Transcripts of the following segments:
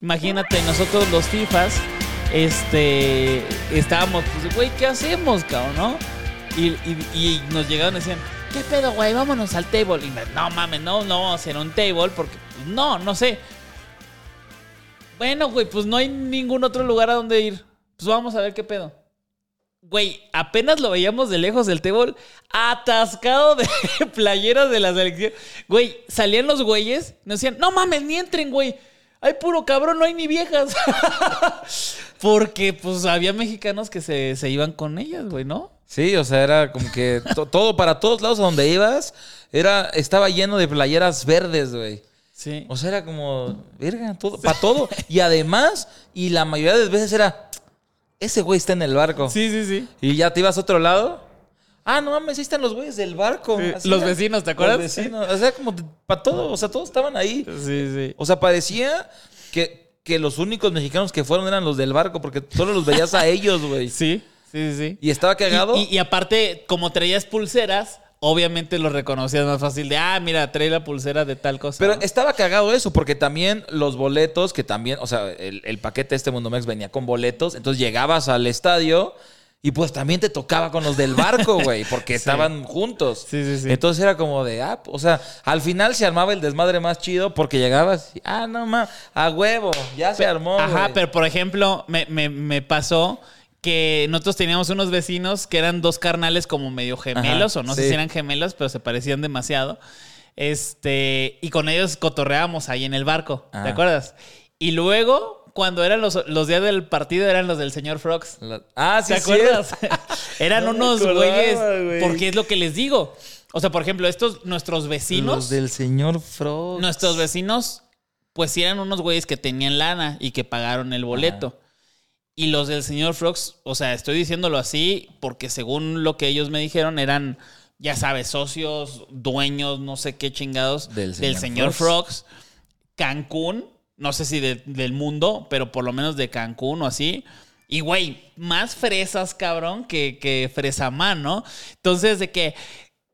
Imagínate, nosotros los FIFAs, este, estábamos, pues, güey, ¿qué hacemos, cabrón, no? Y, nos llegaron y decían, ¿qué pedo, güey? Vámonos al table. Y no mames, no, no vamos a hacer un table porque, pues, no, no sé. Bueno, güey, pues no hay ningún otro lugar a donde ir. Pues vamos a ver qué pedo. Güey, apenas lo veíamos de lejos del table, atascado de playeras de la selección. Güey, salían los güeyes, nos decían, no mames, ni entren, güey. Hay puro cabrón, no hay ni viejas. Porque, pues, había mexicanos que se, se iban con ellas, güey, ¿no? Sí, o sea, era como que to- todo para todos lados a donde ibas, era, estaba lleno de playeras verdes, güey. Sí. O sea, era como, verga, todo, para todo. Y además, y la mayoría de las veces era, ese güey está en el barco. Sí, sí, sí. Y ya te ibas a otro lado. Ah, no mames, ahí están los güeyes del barco. Sí, Así los era. vecinos, ¿te acuerdas? Los vecinos. O sea, como para todo, o sea, todos estaban ahí. Sí, sí. O sea, parecía que, que los únicos mexicanos que fueron eran los del barco, porque solo los veías a ellos, güey. Sí, sí, sí. sí. Y estaba cagado. Y, y- y aparte, como traías pulseras, obviamente lo reconocías más fácil de, ah, mira, trae la pulsera de tal cosa. Pero ¿no? estaba cagado eso, porque también los boletos, que también, o sea, el, el paquete de este Mundo Mex venía con boletos, entonces llegabas al estadio y pues también te tocaba con los del barco, güey, porque estaban juntos. Sí, sí, sí. Entonces era como de, ah, o sea, al final se armaba el desmadre más chido porque llegabas ah, no más, a huevo, ya se armó. Ajá, güey". pero por ejemplo, me, me- me pasó que nosotros teníamos unos vecinos que eran dos carnales como medio gemelos, Ajá, o no sé si eran gemelos, pero se parecían demasiado. Este, y con ellos cotorreábamos ahí en el barco, ¿te Ah. acuerdas? Y luego, cuando eran los, los días del partido, eran los del señor Frogs. La- Ah, sí, ¿Te acuerdas? eran No unos güeyes, güey. porque es lo que les digo. O sea, por ejemplo, estos, nuestros vecinos, Los del señor Frog. nuestros vecinos, pues sí eran unos güeyes que tenían lana y que pagaron el boleto. Y los del señor Frogs, o sea, estoy diciéndolo así porque según lo que ellos me dijeron eran, ya sabes, socios, dueños, no sé qué chingados Del del señor señor Frogs. Frogs, Cancún, no sé si de- del mundo, pero por lo menos de Cancún o así. Y, güey, más fresas, cabrón, que, que fresamán, ¿no? Entonces, de que,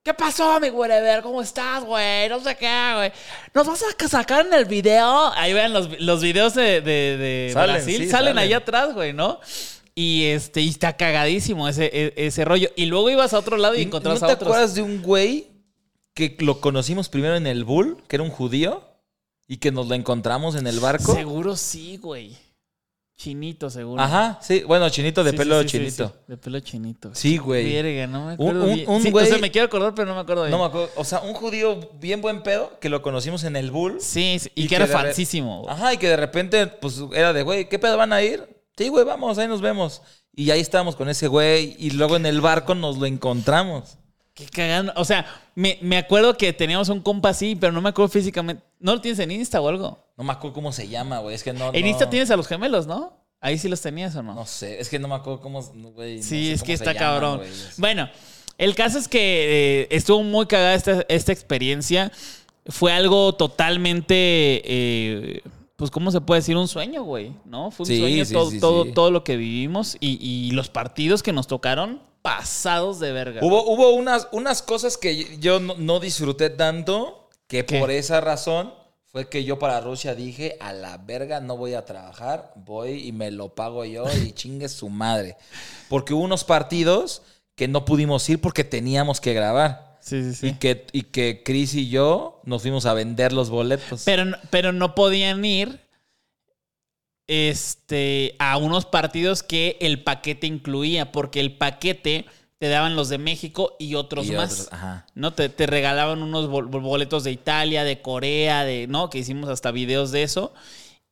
¿qué pasó, mi whatever? ¿Cómo estás, güey? No sé qué, güey. ¿Nos vas a sacar en el video? Ahí vean los, los videos de, de- de Salen, Brasil. sí, salen salen. allá atrás, güey, ¿no? Y este, y está cagadísimo ese, e- ese rollo. Y luego ibas a otro lado y ¿Y encontrabas ¿No a te otros. acuerdas de un güey que lo conocimos primero en el Bull, que era un judío, y que nos lo encontramos en el barco? Seguro sí, güey. Chinito, seguro. Ajá, sí, bueno, chinito de Sí, pelo sí, sí, sí, chinito. sí. De pelo chinito. Sí, güey. Verga, no me Un- acuerdo un- bien. un Sí, o güey- sea, me quiero acordar, pero no me acuerdo bien. No me acuerdo, o sea, un judío bien buen pedo que lo conocimos en el Bull. Sí, sí, y, Y que era que de re- falsísimo. güey. Ajá, y que de repente, pues era de, güey, ¿qué pedo van a ir? Sí, güey, vamos, ahí nos vemos. Y ahí estábamos con ese güey, y luego en el barco nos lo encontramos. Qué cagando. O sea, me, me acuerdo que teníamos un compa así, pero no me acuerdo físicamente. ¿No lo tienes en Insta o algo? No me acuerdo cómo se llama, güey, es que no. En no- Insta tienes a los gemelos, ¿no? Ahí sí los tenías o no. No sé, es que no me acuerdo cómo, no sí, sé es cómo que está cabrón. Bueno, el caso es que eh, estuvo muy cagada esta, esta experiencia. Fue algo totalmente, eh, pues, ¿cómo se puede decir? Un sueño, güey, ¿no? Fue un Sí, sueño sí, todo, sí, todo, todo lo que vivimos y, y los partidos que nos tocaron pasados de verga. Hubo, hubo unas, unas cosas que yo no, no disfruté tanto que ¿Qué? por esa razón fue que yo para Rusia dije, a la verga no voy a trabajar, voy y me lo pago yo y chingue su madre. Porque hubo unos partidos que no pudimos ir porque teníamos que grabar. Sí, sí, sí. Y que, y que Chris y yo nos fuimos a vender los boletos. Pero, no- pero no podían ir este, a unos partidos que el paquete incluía, porque el paquete te daban los de México y otros Y más. otros, ajá. ¿No? Te, te regalaban unos bol- boletos de Italia, de Corea, de, ¿no? Que hicimos hasta videos de eso.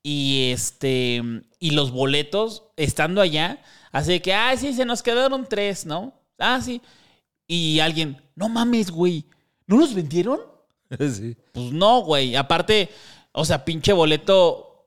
Y este. Y los boletos, estando allá, así de que, ah, sí, se nos quedaron tres, ¿no? Ah, sí. Y alguien, no mames, güey. ¿No los vendieron? Sí. Pues no, güey. Aparte, o sea, pinche boleto,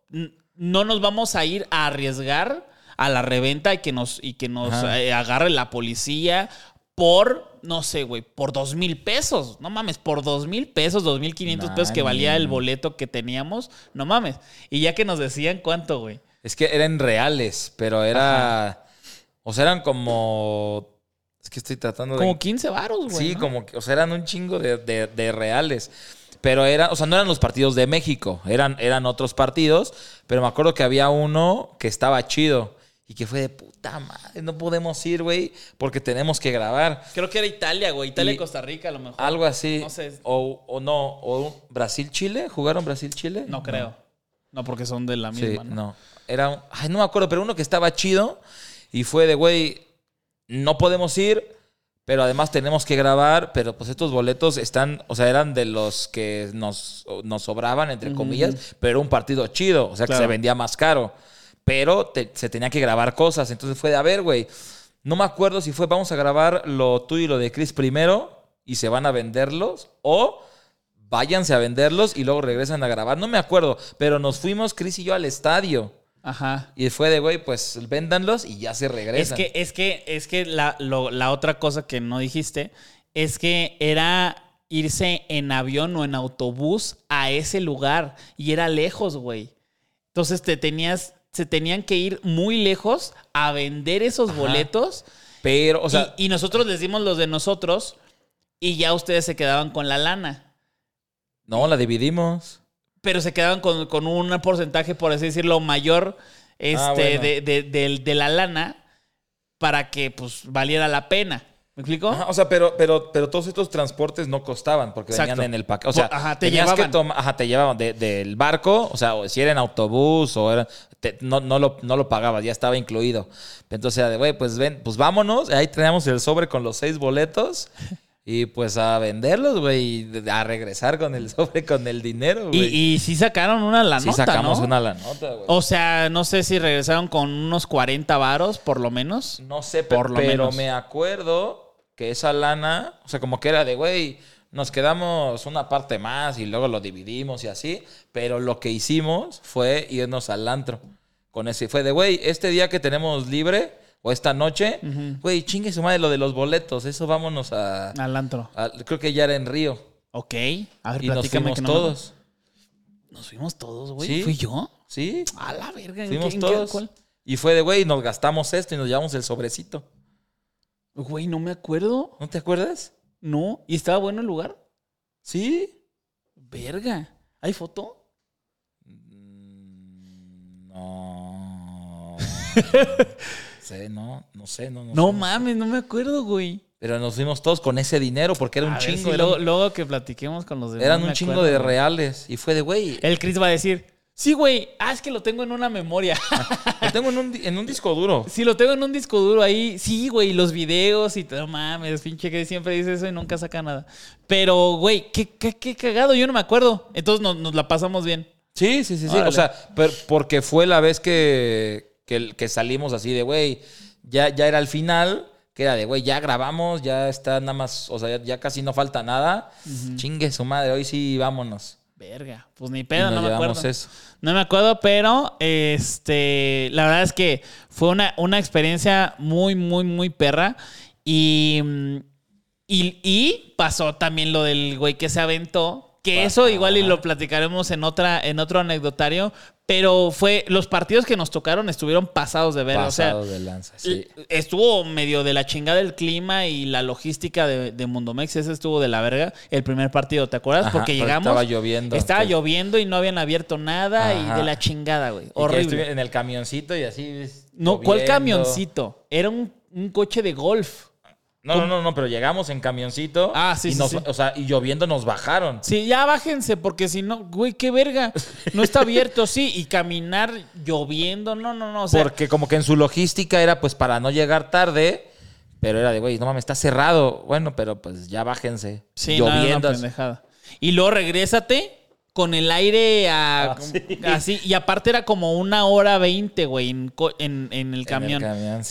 no nos vamos a ir a arriesgar a la reventa y que nos, y que nos eh, agarre la policía por, no sé, güey, por dos mil pesos. No mames, por dos mil pesos, dos mil quinientos pesos que valía el boleto que teníamos. No mames. Y ya que nos decían cuánto, güey. Es que eran reales, pero era. O sea, eran como. Es que estoy tratando de. Como 15 varos, güey. Sí, ¿no? como o sea, eran un chingo de, de- de reales. Pero era, o sea, no eran los partidos de México, eran, eran otros partidos, pero me acuerdo que había uno que estaba chido y que fue de puta madre, no podemos ir, güey, porque tenemos que grabar. Creo que era Italia, güey. Italia y Costa Rica, a lo mejor. Algo así. No sé. O, o no, o Brasil-Chile, ¿jugaron Brasil-Chile? No creo. No, porque son de la Sí, misma, no. ¿no? Era, ay, no me acuerdo, pero uno que estaba chido y fue de, güey, no podemos ir, pero además tenemos que grabar, pero pues estos boletos están, o sea, eran de los que nos, nos sobraban, entre comillas, pero era un partido chido, o sea, que se vendía más caro, pero te- se tenía que grabar cosas, entonces fue de, a ver, güey, no me acuerdo si fue, vamos a grabar lo tuyo y lo de Chris primero y se van a venderlos, o váyanse a venderlos y luego regresan a grabar, no me acuerdo, pero nos fuimos Chris y yo al estadio. Ajá. Y fue de, güey, pues véndanlos y ya se Es regresan. que, es que, es que la, lo- la otra cosa que no dijiste es que era irse en avión o en autobús a ese lugar y era lejos, güey. Entonces te tenías, se tenían que ir muy lejos a vender esos boletos Pero, o sea, y, y nosotros les dimos los de nosotros y ya ustedes se quedaban con la lana. no, la dividimos. Pero se quedaban con, con un porcentaje, por así decirlo, mayor este, Ah, bueno. de, de- de- de la lana para que pues valiera la pena. ¿Me explico? Ajá, o sea, pero, pero, pero todos estos transportes no costaban porque Exacto. venían en el paquete. O sea, ajá, te tenías llevaban. que tomar, ajá, te llevaban de- del barco, o sea, si era en autobús o era, te- no, no, lo, no lo pagabas, ya estaba incluido. Entonces era de, güey, pues ven, pues vámonos, ahí teníamos el sobre con los seis boletos y pues a venderlos, güey, y a regresar con el sobre con el dinero, güey. y sí sacaron una la sí sacamos ¿no? una la nota, güey. O sea, no sé si regresaron con unos 40 varos, por lo menos. No sé, Por lo pero menos. me acuerdo que esa lana, o sea, como que era de, güey, nos quedamos una parte más y luego lo dividimos y así, pero lo que hicimos fue irnos al antro con ese. Fue de, güey, este día que tenemos libre o esta noche, güey, chingue su madre lo de los boletos, eso vámonos a, Al antro. a- Creo que ya era en Río. Ok. A ver, Y nos fuimos que no me- todos. Nos fuimos todos, güey. Sí. ¿Fui yo? ¿Sí? A la verga. ¿en Fuimos qué- en qué- todos. Y fue de, güey, nos gastamos esto y nos llevamos el sobrecito. Güey, no me acuerdo. ¿No te acuerdas? No. ¿Y estaba bueno el lugar? Sí. Verga. ¿Hay foto? Mm, No. sé, no, no sé, no, no, No sé. mames, no me acuerdo, güey. Pero nos fuimos todos con ese dinero porque era un ver chingo. si eran luego, luego que platiquemos con los demás. eran un chingo acuerdo, de reales. Y fue de, güey, El Chris va a decir, sí, güey, ah, es que lo tengo en una memoria. lo tengo en un, en un disco duro. sí, lo tengo en un disco duro ahí. Sí, güey, los videos y todo, mames, pinche que siempre dice eso y nunca saca nada. Pero, güey, qué, qué, qué cagado, yo no me acuerdo. Entonces nos, nos la pasamos bien. Sí, sí, sí, sí. Órale. O sea, per- porque fue la vez que, que, que salimos así de, güey, ya, ya era el final, que era de, güey, ya grabamos, ya está nada más, o sea, ya, ya casi no falta nada. Chingue su madre, hoy sí, vámonos. Verga, pues ni pedo, no me acuerdo. eso. No me acuerdo, pero este, la verdad es que fue una, una experiencia muy, muy, muy perra. Y, mm, y, y pasó también lo del güey que se aventó. Que eso igual y lo platicaremos en otra, en otro anecdotario. Pero fue, los partidos que nos tocaron estuvieron pasados de ver. O sea, de lanza, sí. estuvo medio de la chingada el clima y la logística de, de Mundomex. Ese estuvo de la verga. El primer partido, ¿te acuerdas? Ajá, Porque llegamos. estaba lloviendo. Estaba Sí. lloviendo y no habían abierto nada y de la chingada, güey. Horrible. en el camioncito y así. No, ¿cuál camioncito? Era un, un coche de golf. No, no, no, no, pero llegamos en camioncito. Ah, sí, y sí, nos- sí. O sea, y lloviendo nos bajaron. Sí, ya bájense, porque si no, güey, qué verga. No está abierto, sí, y caminar lloviendo, no, no, no. O sea, Porque como que en su logística era pues para no llegar tarde, pero era de, güey, no mames, está cerrado. Bueno, pero pues ya bájense. sí, no, lloviendo. pendejada. Y luego regrésate con el aire a- Ah, sí. así. Y aparte era como una hora veinte, güey, en, en- en el camión.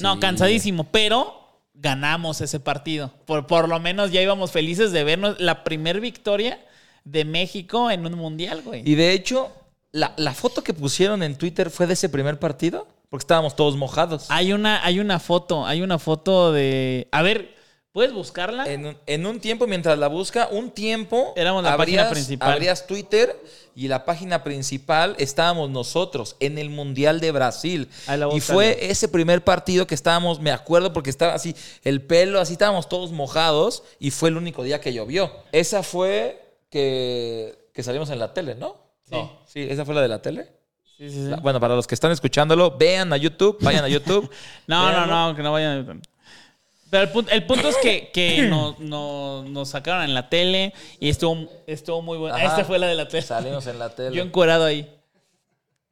No, cansadísimo, pero ganamos ese partido. Por, por lo menos ya íbamos felices de vernos la primer victoria de México en un mundial, güey. Y de hecho, la, la foto que pusieron en Twitter fue de ese primer partido, porque estábamos todos mojados. Hay una, hay una foto, hay una foto de. A ver, ¿puedes buscarla? En, un- en un tiempo, mientras la busca, un tiempo. Éramos la página principal. Abrías Twitter y la página principal estábamos nosotros en el Mundial de Brasil. A Y fue ese primer partido que estábamos, me acuerdo, porque estaba así, el pelo, así estábamos todos mojados y fue el único día que llovió. Esa fue que, que salimos en la tele, ¿no? Sí. No, sí, esa fue la de la tele. Sí, sí, sí. Bueno, para los que están escuchándolo, vean a YouTube, vayan a YouTube. No, no, no, que no vayan. Pero el punto, el punto es que, que no- no- nos sacaron en la tele y estuvo, estuvo muy bueno. Ajá. Esta fue la de la tele. Salimos en la tele. Yo encuerado ahí.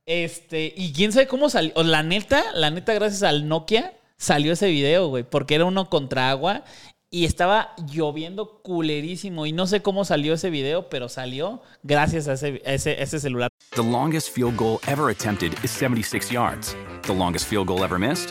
Este, y quién sabe cómo salió. La neta, la neta, gracias al Nokia, salió ese video, güey. Porque era uno contra agua y estaba lloviendo culerísimo. Y no sé cómo salió ese video, pero salió gracias a ese, a ese, a ese celular. The longest field goal ever attempted is 76 yards. The longest field goal ever missed?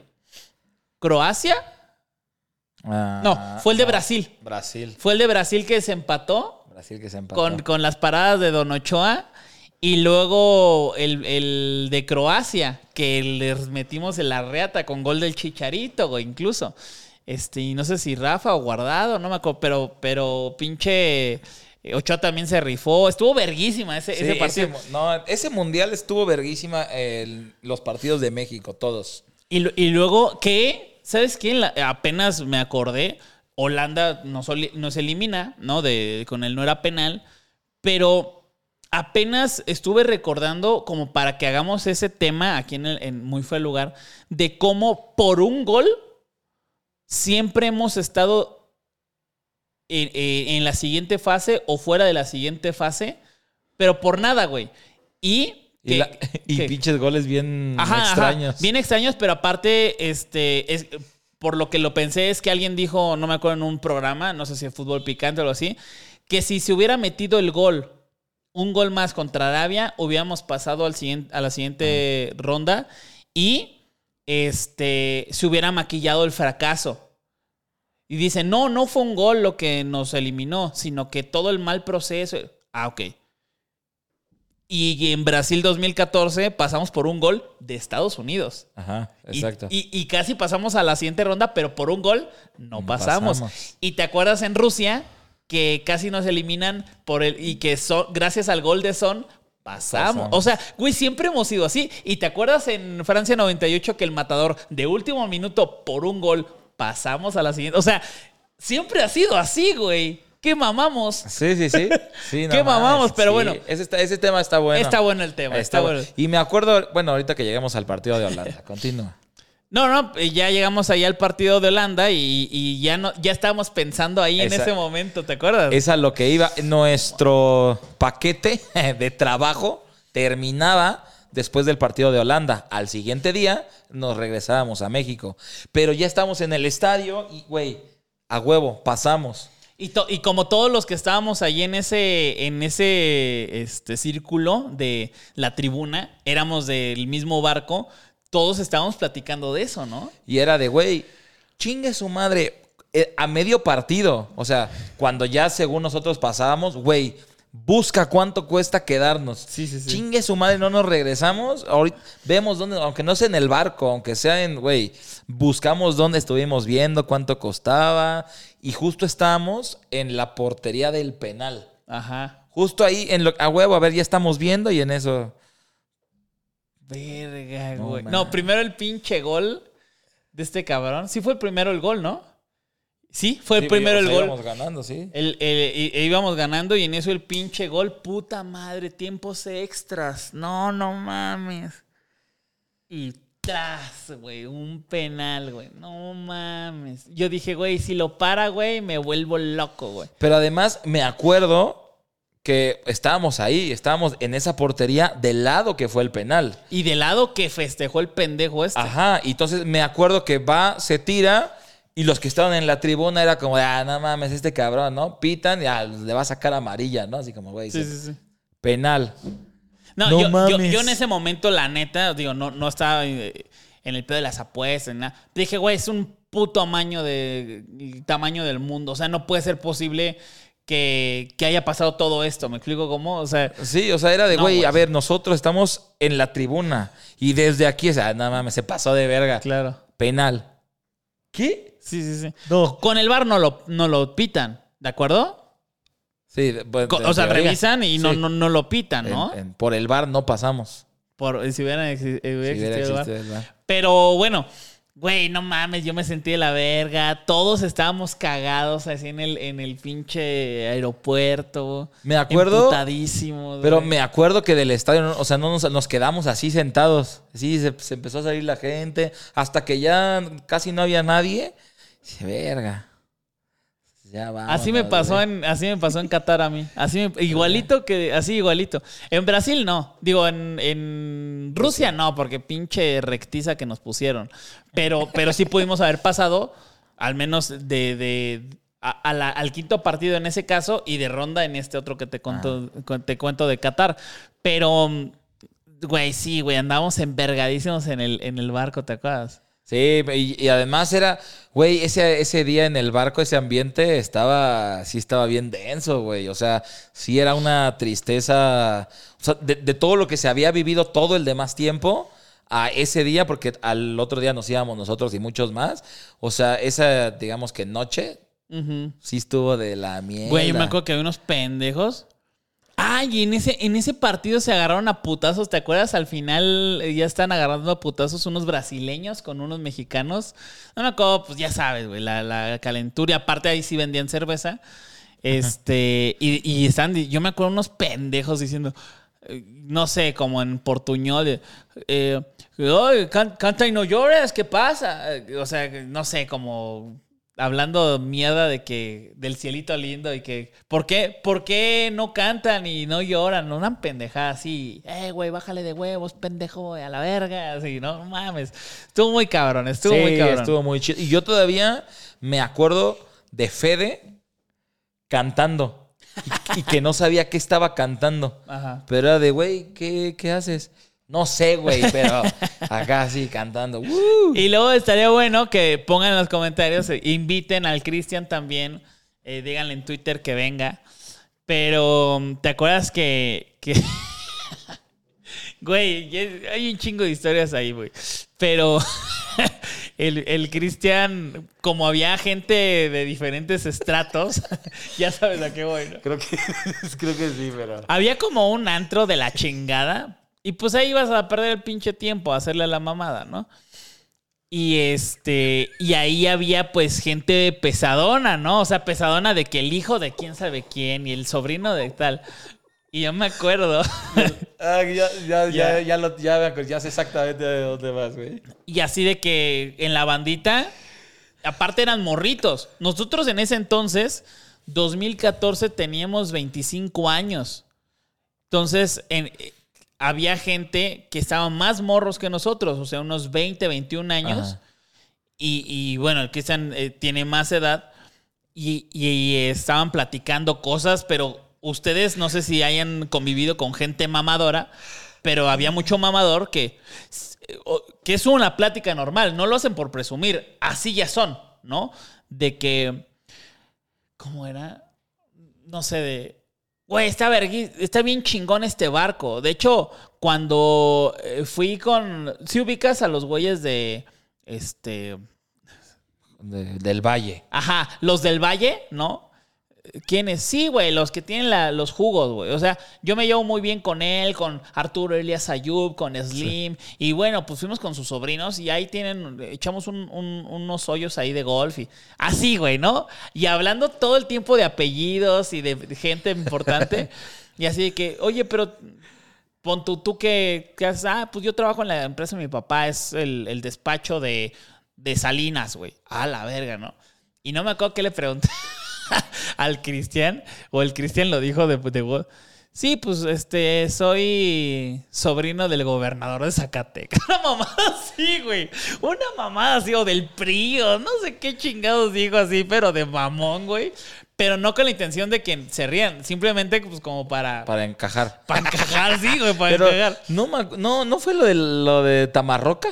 Croacia. Ah, No, fue el de no. Brasil. Brasil. Fue el de Brasil que se empató Brasil que se empató. con, con las paradas de Don Ochoa. Y luego el, el de Croacia, que les metimos en la reata con gol del Chicharito, güey, incluso. Este, y no sé si Rafa o Guardado, no me acuerdo, pero, pero pinche eh, Ochoa también se rifó. Estuvo verguísima ese, Sí, ese partido. ese, no, ese mundial estuvo verguísima el- los partidos de México, todos. Y, y luego que, ¿sabes qué? La- apenas me acordé, Holanda nos, nos elimina, ¿no? De, con el no era penal, pero apenas estuve recordando como para que hagamos ese tema aquí en, en Muy Fue el Lugar, de cómo por un gol siempre hemos estado en- en la siguiente fase o fuera de la siguiente fase, pero por nada, güey. Y... Y, que- la- y que- pinches goles bien Ajá, ajá. extraños. Bien extraños, pero aparte, este, es, por lo que lo pensé es que alguien dijo, no me acuerdo en un programa, no sé si de fútbol picante o algo así, que si se hubiera metido el gol, un gol más contra Arabia, hubiéramos pasado al siguiente, a la siguiente ronda y este, se hubiera maquillado el fracaso. Y dice, no, no fue un gol lo que nos eliminó, sino que todo el mal proceso. Ah, ok. Y en Brasil 2014 pasamos por un gol de Estados Unidos. Ajá, exacto. Y, y casi pasamos a la siguiente ronda, pero por un gol no No pasamos. pasamos. Y te acuerdas en Rusia que casi nos eliminan por el y que son, gracias al gol de Son pasamos. Pasamos. O sea, güey, siempre hemos sido así. Y te acuerdas en Francia 98 que el matador de último minuto por un gol pasamos a la siguiente. O sea, siempre ha sido así, güey. ¿Qué mamamos? Sí, sí, sí. Sí, Qué mamamos, pero sí. bueno. Ese, está- ese tema está bueno. Está bueno el tema, está bueno. Y me acuerdo, bueno, ahorita que lleguemos al partido de Holanda. Continúa. No, no, eh, ya llegamos allá al partido de Holanda y, y ya no, ya estábamos pensando ahí en ese momento, ¿te acuerdas? Es a lo que iba. Nuestro paquete de trabajo terminaba después del partido de Holanda. Al siguiente día nos regresábamos a México. Pero ya estamos en el estadio y, güey, a huevo, pasamos. Y, to- y como todos los que estábamos ahí en ese, en ese este, círculo de la tribuna, éramos del mismo barco, todos estábamos platicando de eso, ¿no? Y era de, güey, chingue su madre. eh, a medio partido, o sea, cuando ya según nosotros pasábamos, güey, busca cuánto cuesta quedarnos. Sí, sí, sí. Chingue su madre, no nos regresamos. Ahorita vemos dónde, aunque no sea en el barco, aunque sea en, güey, buscamos dónde estuvimos viendo, cuánto costaba. Y justo estábamos en la portería del penal. Ajá. Justo ahí, en lo, a huevo, a ver, ya estamos viendo y en eso. Verga, güey. No, primero el pinche gol de este cabrón. Sí fue el primero el gol, ¿no? Sí, fue el Sí, primero el gol. íbamos ganando, sí. El- el- e íbamos ganando y en eso el pinche gol, puta madre, tiempos extras. No, no mames. Y tras, güey, un penal, güey. No mames. Yo dije, güey, si lo para, güey, me vuelvo loco, güey. Pero además me acuerdo que estábamos ahí, estábamos en esa portería del lado que fue el penal. Y de lado que festejó el pendejo este. Ajá, y entonces me acuerdo que va, se tira y los que estaban en la tribuna era como, de, ah, no mames, este cabrón, ¿no? Pitan y ah, le va a sacar amarilla, ¿no? Así como, güey, Sí, sí, sí. penal. No, No yo, yo- mames. yo en ese momento, la neta, digo, no, no estaba eh, en el pedo de las apuestas, nada. Dije, güey, es un puto amaño de el tamaño del mundo. O sea, no puede ser posible que, que haya pasado todo esto. ¿Me explico cómo? O sea, Sí, o sea, era de, güey, a ver, nosotros estamos en la tribuna y desde aquí, o sea, no mames, se pasó de verga. claro. Penal. ¿Qué? Sí, sí, sí. No. Con el bar no lo, no lo pitan, ¿de acuerdo? Sí, pues, Co- o sea, teoría. revisan y no, Sí. no, no lo pitan, ¿no? En- en- por el bar no pasamos. Por, si hubieran exi- hubiera Si hubiera existido el VAR. existido el VAR. Pero bueno, güey, no mames, yo me sentí de la verga. Todos estábamos cagados así en el, en el pinche aeropuerto. Me acuerdo, Emputadísimos, pero güey. me acuerdo que del estadio, no- o sea, no nos, nos quedamos así sentados. Sí, se, se empezó a salir la gente, hasta que ya casi no había nadie. Verga. Ya vamos. Así me pasó en, así me pasó en Qatar a mí. Así me- igualito que, así igualito. En Brasil no. Digo, en, en Rusia no, porque pinche rectiza que nos pusieron. Pero, pero sí pudimos haber pasado, al menos de, de a- a la- al quinto partido en ese caso, y de ronda en este otro que te cuento, te cuento de Qatar. Pero, güey, sí, güey, andábamos envergadísimos en el, en el barco, ¿te acuerdas? Sí, y, y además era, güey, ese, ese día en el barco, ese ambiente estaba, sí estaba bien denso, güey. O sea, sí era una tristeza, o sea, de, de todo lo que se había vivido todo el demás tiempo a ese día, porque al otro día nos íbamos nosotros y muchos más. O sea, esa, digamos que noche, sí estuvo de la mierda. Güey, yo me acuerdo que había unos pendejos. Ay, y en ese, en ese partido se agarraron a putazos. ¿Te acuerdas? Al final eh, ya están agarrando a putazos unos brasileños con unos mexicanos. No me acuerdo, pues ya sabes, güey, la, la calentura. Y aparte ahí sí vendían cerveza. Este, y, y están, yo me acuerdo unos pendejos diciendo, eh, no sé, como en portuñol, eh, "Ay, can- canta y no llores, ¿qué pasa? O sea, no sé, como hablando mierda de que del cielito lindo y que ¿por qué, por qué no cantan y no lloran? Una pendejada así, eh, güey, bájale de huevos, pendejo, a la verga, así, no mames. Estuvo muy cabrón, estuvo sí, muy cabrón. estuvo muy chido. Y yo todavía me acuerdo de Fede cantando y, y que no sabía qué estaba cantando. Ajá. Pero era de, güey, ¿qué, qué haces? No sé, güey, pero acá sí cantando. ¡Woo! Y luego estaría bueno que pongan en los comentarios, eh, inviten al Cristian también, eh, díganle en Twitter que venga. Pero, mm, ¿te acuerdas que... que güey, hay un chingo de historias ahí, güey. Pero el, el Cristian, como había gente de diferentes estratos, ya sabes a qué voy, ¿no? Creo que, creo que sí, pero... Había como un antro de la chingada. Y pues ahí ibas a perder el pinche tiempo a hacerle la mamada, ¿no? Y este. Y ahí había pues gente pesadona, ¿no? O sea, pesadona de que el hijo de quién sabe quién y el sobrino de tal. Y yo me acuerdo. Ah, ya, ya, Ya. ya, ya, lo- ya sé exactamente de dónde vas, güey. Y así de que en la bandita, aparte eran morritos. Nosotros en ese entonces, 2014, teníamos 25 años. Entonces, en- había gente que estaban más morros que nosotros, o sea, unos 20, 21 años. Y, y, bueno, el Cristian eh, tiene más edad. Y, y estaban platicando cosas, pero ustedes no sé si hayan convivido con gente mamadora, pero había mucho mamador que, que es una plática normal, no lo hacen por presumir, así ya son, ¿no? De que, ¿cómo era? No sé, de, Güey, está, vergui- está bien chingón este barco. De hecho, cuando eh, fui con. Si ubicas a los güeyes de. Este. De- del Valle. Ajá, los del Valle, ¿no? ¿Quiénes? Sí, güey, los que tienen la- los jugos, güey. O sea, yo me llevo muy bien con él, con Arturo Elias Ayub, con Slim. Y bueno, pues fuimos con sus sobrinos y ahí tienen, echamos un- un- unos hoyos ahí de golf y así, güey, ¿no? Y hablando todo el tiempo de apellidos y de gente importante. y así de que, oye, pero pon tú, tú que, que haces, ah, pues yo trabajo en la empresa de mi papá, es el, el despacho de, de Salinas, güey. A la verga, ¿no? Y no me acuerdo qué le pregunté al Cristian, o el Cristian lo dijo de, de. Sí, pues este, soy sobrino del gobernador de Zacatecas. Una mamada así, güey. Una mamada así, o del PRI, o no sé qué chingados dijo así, pero de mamón, güey. Pero no con la intención de que se rían, simplemente pues como para, Para encajar. para encajar, sí, güey, para Pero encajar. no, no, no fue lo de, lo de Tamarroca.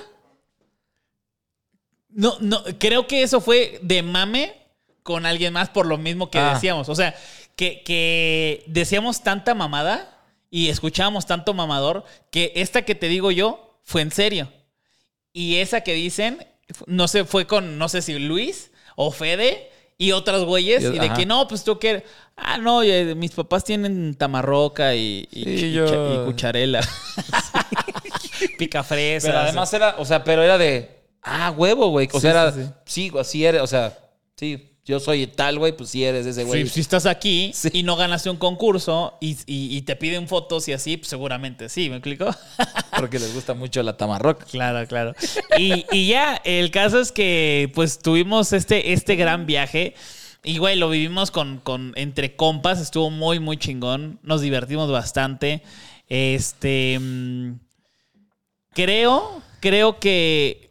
No, no, creo que eso fue de mame con alguien más por lo mismo que Ah. decíamos. O sea, que, que decíamos tanta mamada y escuchábamos tanto mamador que esta que te digo yo fue en serio. Y esa que dicen, no sé, fue con, no sé si Luis o Fede y otros güeyes. Y- Y, de ajá. que no, pues tú que. Ah, no, eh, mis papás tienen tamarroca y, y, Sí, y yo- cha- y cucharela. Picafresas. Pero además era, o sea, pero era de, ah, huevo, güey. O Sí, sea, era, sí, sí. sí, así eres, o sea, sí, yo soy tal, güey, pues sí eres ese güey. Si, si estás aquí Sí. y no ganaste un concurso y, y- y te piden fotos y así, pues seguramente sí, ¿me explico? Porque les gusta mucho la Tamarroca. claro, claro. Y, y ya, el caso es que pues tuvimos este, este gran viaje. Y güey, lo vivimos con, con entre compas, estuvo muy, muy chingón. Nos divertimos bastante. Este. mm, creo, creo que.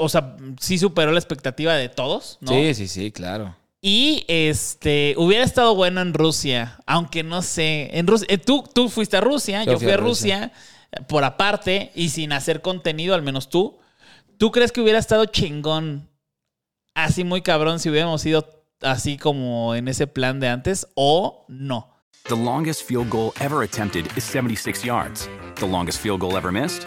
O sea, sí superó la expectativa de todos, ¿no? Sí, sí, sí, claro. Y este hubiera estado bueno en Rusia, aunque no sé. En Rusia, eh, tú, tú fuiste a Rusia, yo, fui a Rusia, eh, por aparte y sin hacer contenido, al menos tú. ¿Tú crees que hubiera estado chingón, así muy cabrón, si hubiéramos ido así como en ese plan de antes o no? The longest field goal ever attempted is 76 yards. The longest field goal ever missed?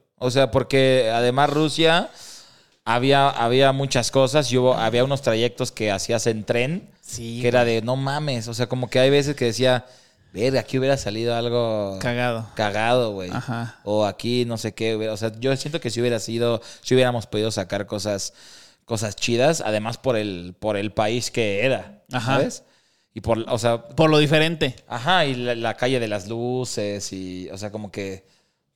O sea, porque además Rusia había, había muchas cosas y hubo, había unos trayectos que hacías en tren Sí. que era de no mames. O sea, como que hay veces que decía, ver, aquí hubiera salido algo Cagado. cagado, güey. Ajá. O aquí no sé qué. O sea, yo siento que si hubiera sido, si hubiéramos podido sacar cosas, cosas chidas, además por el, por el país que era, Ajá. ¿sabes? Y por, o sea, Por lo diferente. Ajá, y la, la calle de las luces y, o sea, como que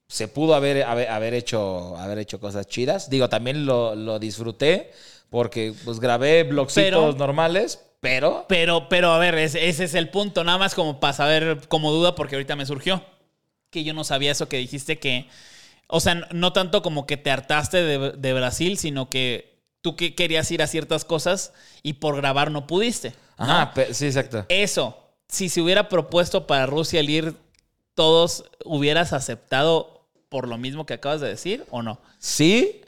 se pudo haber, haber, haber hecho, haber hecho cosas chidas. Digo, también lo, lo disfruté porque pues grabé blogcitos Pero- normales, pero... Pero, pero a ver, ese, ese es el punto, nada más como para saber como duda, porque ahorita me surgió. Que yo no sabía eso que dijiste que. O sea, no- tanto como que te hartaste de, de Brasil, sino que tú que querías ir a ciertas cosas y por grabar no pudiste. Ajá, sí, exacto. Eso, si se hubiera propuesto para Rusia el ir todos, ¿hubieras aceptado por lo mismo que acabas de decir o no? Sí,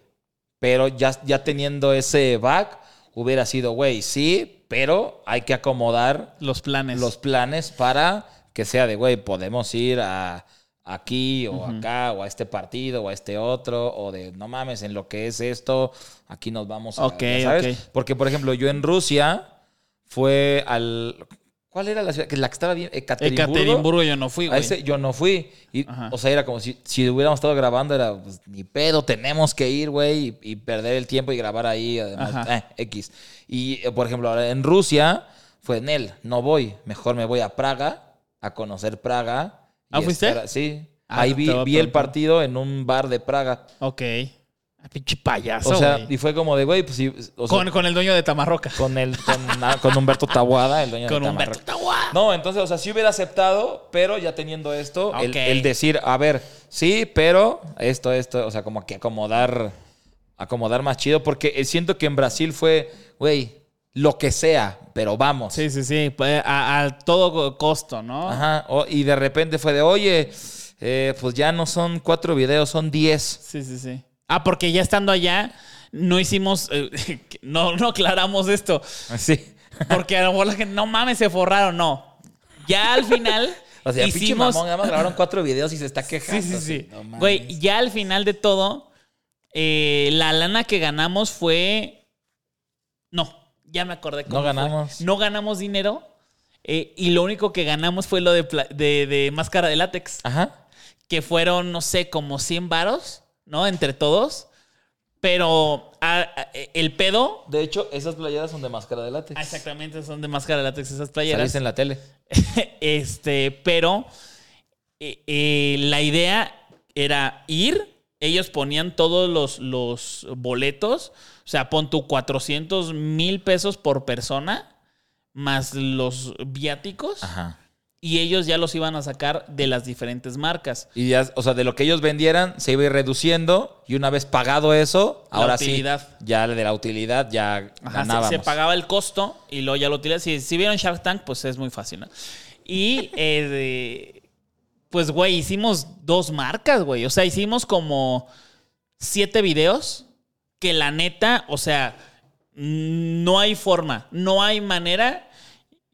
pero ya, ya teniendo ese back, hubiera sido, güey, sí, pero hay que acomodar Los planes. los planes para que sea de, güey, podemos ir a aquí o acá o a este partido o a este otro o de, no mames, en lo que es esto, aquí nos vamos a... Ok, ya ¿sabes? Porque, por ejemplo, yo en Rusia fue al... ¿Cuál era la ciudad? Que la que estaba bien... Ekaterimburgo. Ekaterimburgo yo no fui, A güey. ese yo no fui. Y, Ajá. o sea, era como si, si hubiéramos estado grabando, era pues, ni pedo, tenemos que ir, güey, y, y perder el tiempo y grabar ahí, además, eh, X. Y, eh, por ejemplo, ahora en Rusia fue en él, no voy, mejor me voy a Praga, a conocer Praga. ¿Ah, fuiste? estar- sí. Ah, ahí vi, a vi el partido en un bar de Praga. Ok. Ah, Pinche payaso, O sea, güey. y fue como de, güey, pues sí. o sea, con, con el dueño de Tamarroca. con, el, con, ah, con Humberto Tabuada, el dueño Con de Humberto Tamarroca. Tahuada. No, entonces, o sea, sí hubiera aceptado, pero ya teniendo esto, el, decir, a ver, sí, pero esto, esto, o sea, como que acomodar, acomodar más chido, porque eh, siento que en Brasil fue, güey, lo que sea, pero vamos. Sí, sí, sí. A, a todo costo, ¿no? Ajá, o- y de repente fue de, oye, eh, pues ya no son cuatro videos, son diez. Sí, sí, sí. Ah, porque ya estando allá, no hicimos. eh, no, no aclaramos esto. Así. Porque a lo mejor la gente, no mames, se forraron. No. Ya al final. O sea, pinche hicimos. mamón, nada más grabaron cuatro videos y se está quejando. Sí, sí, sí. No mames. Güey, ya al final de todo, eh, la lana que ganamos fue. No, ya me acordé. cómo No fue. ganamos. No ganamos dinero. eh, y lo único que ganamos fue lo de, de máscara de látex. Ajá. Que fueron, no sé, como 100 varos, ¿no? Entre todos. Pero a- a- el pedo. De hecho, esas playeras son de máscara de látex. Ah, Exactamente, son de máscara de látex esas playeras. Saliste en la tele. este, pero eh, eh, la idea era ir. Ellos ponían todos los, los boletos. O sea, pon tu 400 mil pesos por persona. Más los viáticos. Ajá. Y ellos ya los iban a sacar de las diferentes marcas. Y ya, o sea, de lo que ellos vendieran, se iba a ir reduciendo. Y una vez pagado eso, La ahora utilidad. sí, ya de la utilidad ya Ajá, se, ganábamos. se pagaba el costo y luego ya lo utilizas. Si, si vieron Shark Tank, pues es muy fácil, ¿no? Y, eh, de- pues, güey, hicimos dos marcas, güey. O sea, hicimos como siete videos que la neta, o sea, no hay forma, no hay manera.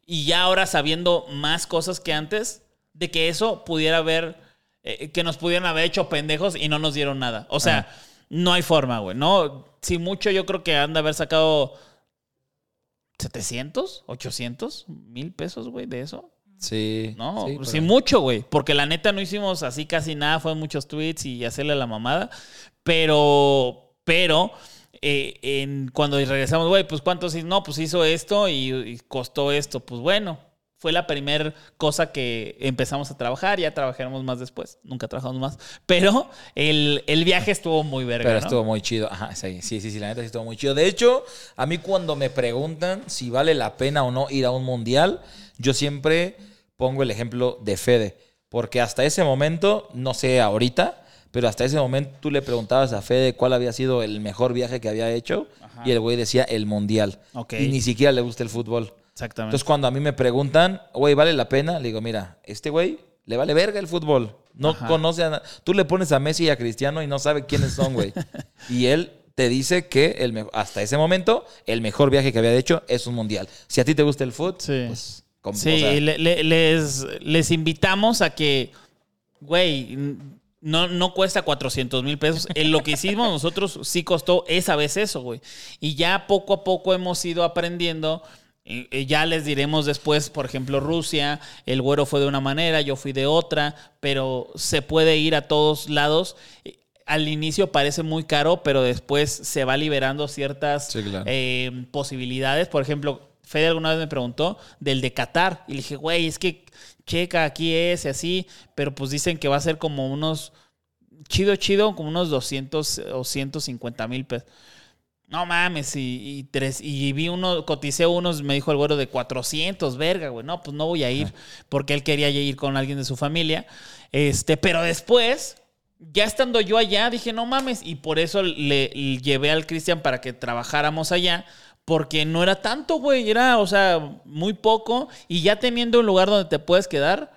Y ya ahora sabiendo más cosas que antes, de que eso pudiera haber, eh, que nos pudieran haber hecho pendejos y no nos dieron nada. O sea, no hay forma, güey. No, si mucho yo creo que han de haber sacado 700, 800 mil pesos, güey, de eso. Sí. No, sí, mucho, güey. Porque la neta no hicimos así casi nada, fue muchos tweets y hacerle la mamada. Pero, pero, eh, en, cuando regresamos, güey, pues cuántos, hizo? no, pues hizo esto y, y costó esto. Pues bueno, fue la primera cosa que empezamos a trabajar, ya trabajaremos más después, nunca trabajamos más. Pero el, el viaje estuvo muy verga. Pero ¿no? estuvo muy chido. Ajá, sí, sí, sí, la neta sí estuvo muy chido. De hecho, a mí cuando me preguntan si vale la pena o no ir a un mundial, yo siempre pongo el ejemplo de Fede. Porque hasta ese momento, no sé ahorita, pero hasta ese momento tú le preguntabas a Fede cuál había sido el mejor viaje que había hecho y el güey decía el mundial. Y ni siquiera le gusta el fútbol. Exactamente. Entonces, cuando a mí me preguntan, güey, ¿vale la pena? Le digo, mira, este güey le vale verga el fútbol. No Ajá. conoce a Tú le pones a Messi y a Cristiano y no sabe quiénes son, güey. y él te dice que el hasta ese momento el mejor viaje que había hecho es un mundial. Si a ti te gusta el fútbol, Sí. pues... como- Sí, o sea, le- le- les, les invitamos a que, güey, no, no cuesta 400 mil pesos. En lo que hicimos nosotros sí costó esa vez eso, güey. Y ya poco a poco hemos ido aprendiendo. Eh, Ya les diremos después, por ejemplo, Rusia, el güero fue de una manera, yo fui de otra, pero se puede ir a todos lados. Al inicio parece muy caro, pero después se va liberando ciertas Sí, claro. eh, posibilidades. Por ejemplo, Fede alguna vez me preguntó del de Qatar. Y le dije, güey, es que checa, aquí es y así. Pero pues dicen que va a ser como unos, chido, chido, como unos 200 o 150 mil pesos. No mames, y, y tres, y vi uno, coticé unos, me dijo el güero de 400, verga, güey. No, pues no voy a ir, porque él quería ir con alguien de su familia. Este, pero después, ya estando yo allá, dije, no mames, y por eso le, le llevé al Cristian para que trabajáramos allá, porque no era tanto, güey, era, o sea, muy poco, y ya teniendo un lugar donde te puedes quedar,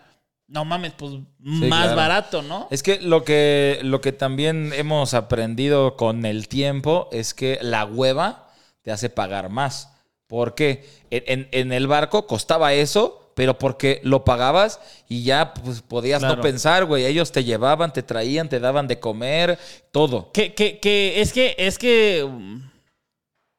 no mames, pues más claro. barato, ¿no? Es que lo que lo que también hemos aprendido con el tiempo es que la hueva te hace pagar más. ¿Por qué? En, en- en el barco costaba eso, pero porque lo pagabas y ya pues, podías Claro. no pensar, güey. Ellos te llevaban, te traían, te daban de comer, todo. Que, que, que es que, es que.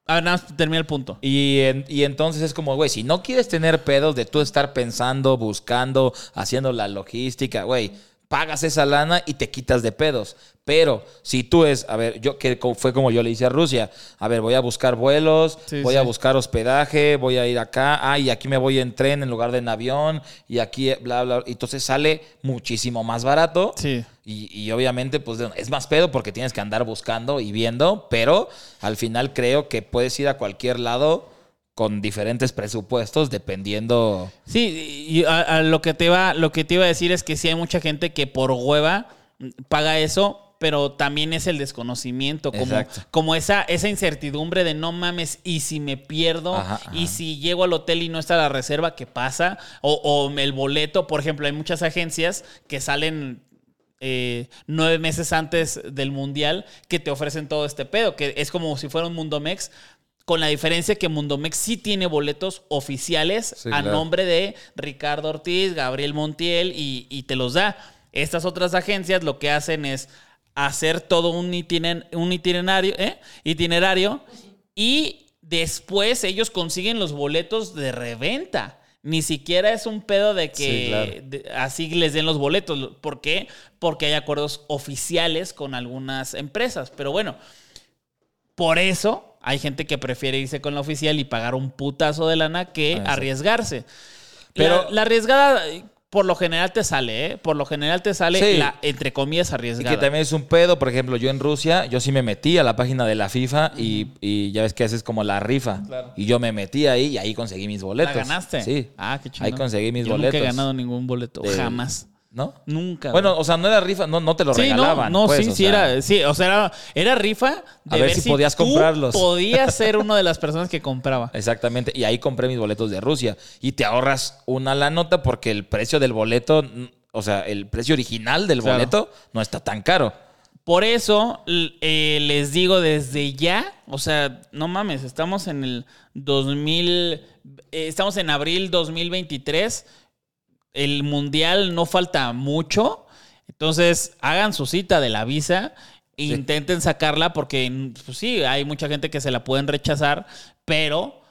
A ver, nada más termina el punto. Y, en- y entonces es como, güey, si no quieres tener pedos de tú estar pensando, buscando, haciendo la logística, güey, pagas esa lana y te quitas de pedos. Pero si tú es, a ver, yo que fue como yo le hice a Rusia, a ver, voy a buscar vuelos, Sí, voy sí. a buscar hospedaje, voy a ir acá, ah, y aquí me voy en tren en lugar de en avión, y aquí, bla, bla, y entonces sale muchísimo más barato. Sí. Y, y obviamente, pues es más pedo porque tienes que andar buscando y viendo, pero al final creo que puedes ir a cualquier lado con diferentes presupuestos dependiendo. Sí, y a, a lo que te iba, lo que te iba a decir es que sí hay mucha gente que por hueva paga eso, pero también es el desconocimiento, como, Exacto. como esa, esa incertidumbre de no mames, y si me pierdo, Ajá, ajá. y si llego al hotel y no está la reserva, ¿qué pasa? O, o el boleto, por ejemplo, hay muchas agencias que salen eh, nueve meses antes del mundial que te ofrecen todo este pedo, que es como si fuera un Mundomex. Con la diferencia que Mundomex sí tiene boletos oficiales Sí, a claro. nombre de Ricardo Ortiz, Gabriel Montiel y, y te los da. Estas otras agencias lo que hacen es hacer todo un, itiner- un itinerario, ¿eh? itinerario y después ellos consiguen los boletos de reventa. Ni siquiera es un pedo de que Sí, claro. de- así les den los boletos. ¿Por qué? Porque hay acuerdos oficiales con algunas empresas. Pero bueno, por eso hay gente que prefiere irse con la oficial y pagar un putazo de lana que Exacto. arriesgarse. Pero- la, la arriesgada, por lo general te sale, ¿eh? Por lo general te sale Sí. la, entre comillas, Y arriesgada. que también es un pedo, por ejemplo, yo en Rusia, yo sí me metí a la página de la FIFA y, y ya ves que haces como la rifa. Claro. Y yo me metí ahí y ahí conseguí mis ¿La boletos. ganaste? Sí. Ah, qué chido. Ahí conseguí mis Yo boletos. nunca he ganado ningún boleto. De- Jamás. ¿No? Nunca. Bueno, güey. o sea, no era rifa, no, no te lo sí, regalaban. no, no, pues, sí, sí sea, era, sí, o sea, era, era rifa de A ver si podías tú comprarlos. podías ser una de las personas que compraba. Exactamente. Y ahí compré mis boletos de Rusia. Y te ahorras una la nota porque el precio del boleto, o sea, el precio original del Claro. boleto no está tan caro. Por eso eh, les digo desde ya, o sea, no mames, estamos en el 2000, eh, estamos en abril 2023, el mundial no falta mucho, entonces hagan su cita de la visa, intenten sacarla porque pues sí, hay mucha gente que se la pueden rechazar, pero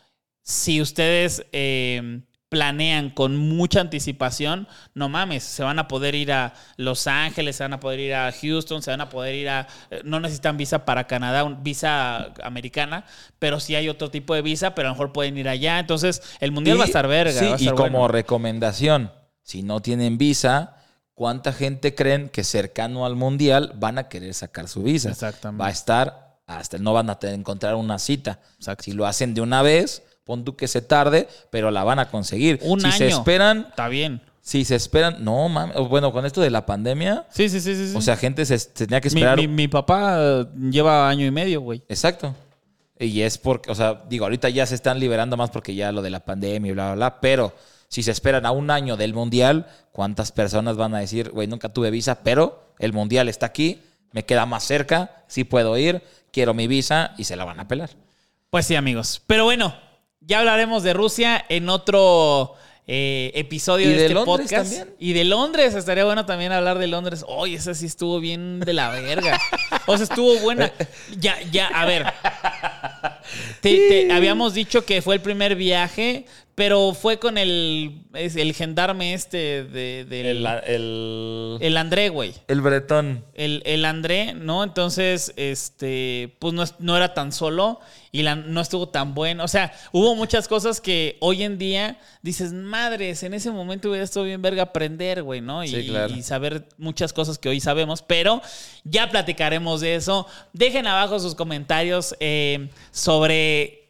si ustedes eh, planean con mucha anticipación, no mames, se van a poder ir a Los Ángeles, se van a poder ir a Houston, se van a poder ir a... eh, No necesitan visa para Canadá, visa americana, pero sí hay otro tipo de visa, pero a lo mejor pueden ir allá. Entonces, el Mundial Y- va a estar verga. Sí, va a y como recomendación, si no tienen visa, ¿cuánta gente creen que cercano al mundial van a querer sacar su visa? Exactamente. Va a estar, hasta no van a tener, encontrar una cita. Exacto. Si lo hacen de una vez, pon tú que se tarde, pero la van a conseguir. Un si año. se esperan, Está bien. si se esperan, no mames, bueno, con esto de la pandemia, Sí, sí, sí, sí. sí. o sea, gente se, tenía que esperar. mi- mi papá eh, lleva año y medio, güey. Exacto. Y es porque, o sea, digo, ahorita ya se están liberando más porque ya lo de la pandemia y bla, bla, bla, pero si se esperan a un año del mundial, ¿cuántas personas van a decir, güey, nunca tuve visa, pero el mundial está aquí, me queda más cerca, sí puedo ir, quiero mi visa y se la van a pelar? Pues sí, amigos. Pero bueno, ya hablaremos de Rusia en otro eh, episodio ¿Y de, de este Londres podcast. también? Y de Londres, estaría bueno también hablar de Londres. Oye, esa sí estuvo bien de la verga. O sea, estuvo buena. Ya, ya, a ver. Te, te- habíamos dicho que fue el primer viaje, pero fue con el, el gendarme este de, El, el, el André, güey. el bretón. El, el André, ¿no? Entonces, este, pues no, no era tan solo y la- no estuvo tan bueno. O sea, hubo muchas cosas que hoy en día dices, madres, en ese momento hubiera estado bien verga aprender, güey, ¿no? Y, Sí, claro. y saber muchas cosas que hoy sabemos, pero ya platicaremos de eso. Dejen abajo sus comentarios eh, sobre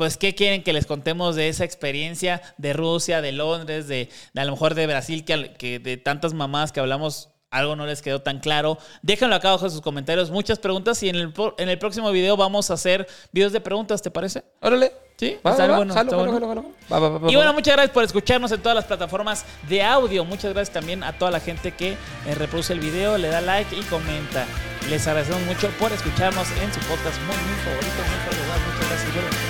pues, ¿qué quieren que les contemos de esa experiencia de Rusia, de Londres, de, de a lo mejor de Brasil, que, que de tantas mamadas que hablamos, algo no les quedó tan claro? Déjenlo acá abajo en sus comentarios, muchas preguntas y en el, en el próximo video vamos a hacer videos de preguntas, ¿te parece? Órale. Sí, Y bueno, muchas gracias por escucharnos en todas las plataformas de audio. Muchas gracias también a toda la gente que eh, reproduce el video, le da like y comenta. Les agradecemos mucho por escucharnos en su podcast muy, muy favorito, muy favorito. Muchas gracias.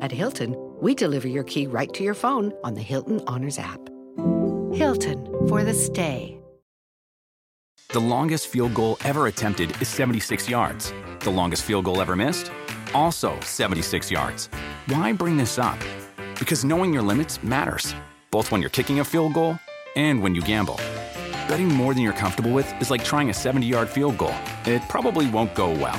At Hilton, we deliver your key right to your phone on the Hilton Honors app. Hilton for the stay. The longest field goal ever attempted is 76 yards. The longest field goal ever missed? Also 76 yards. Why bring this up? Because knowing your limits matters, both when you're kicking a field goal and when you gamble. Betting more than you're comfortable with is like trying a 70 yard field goal. It probably won't go well.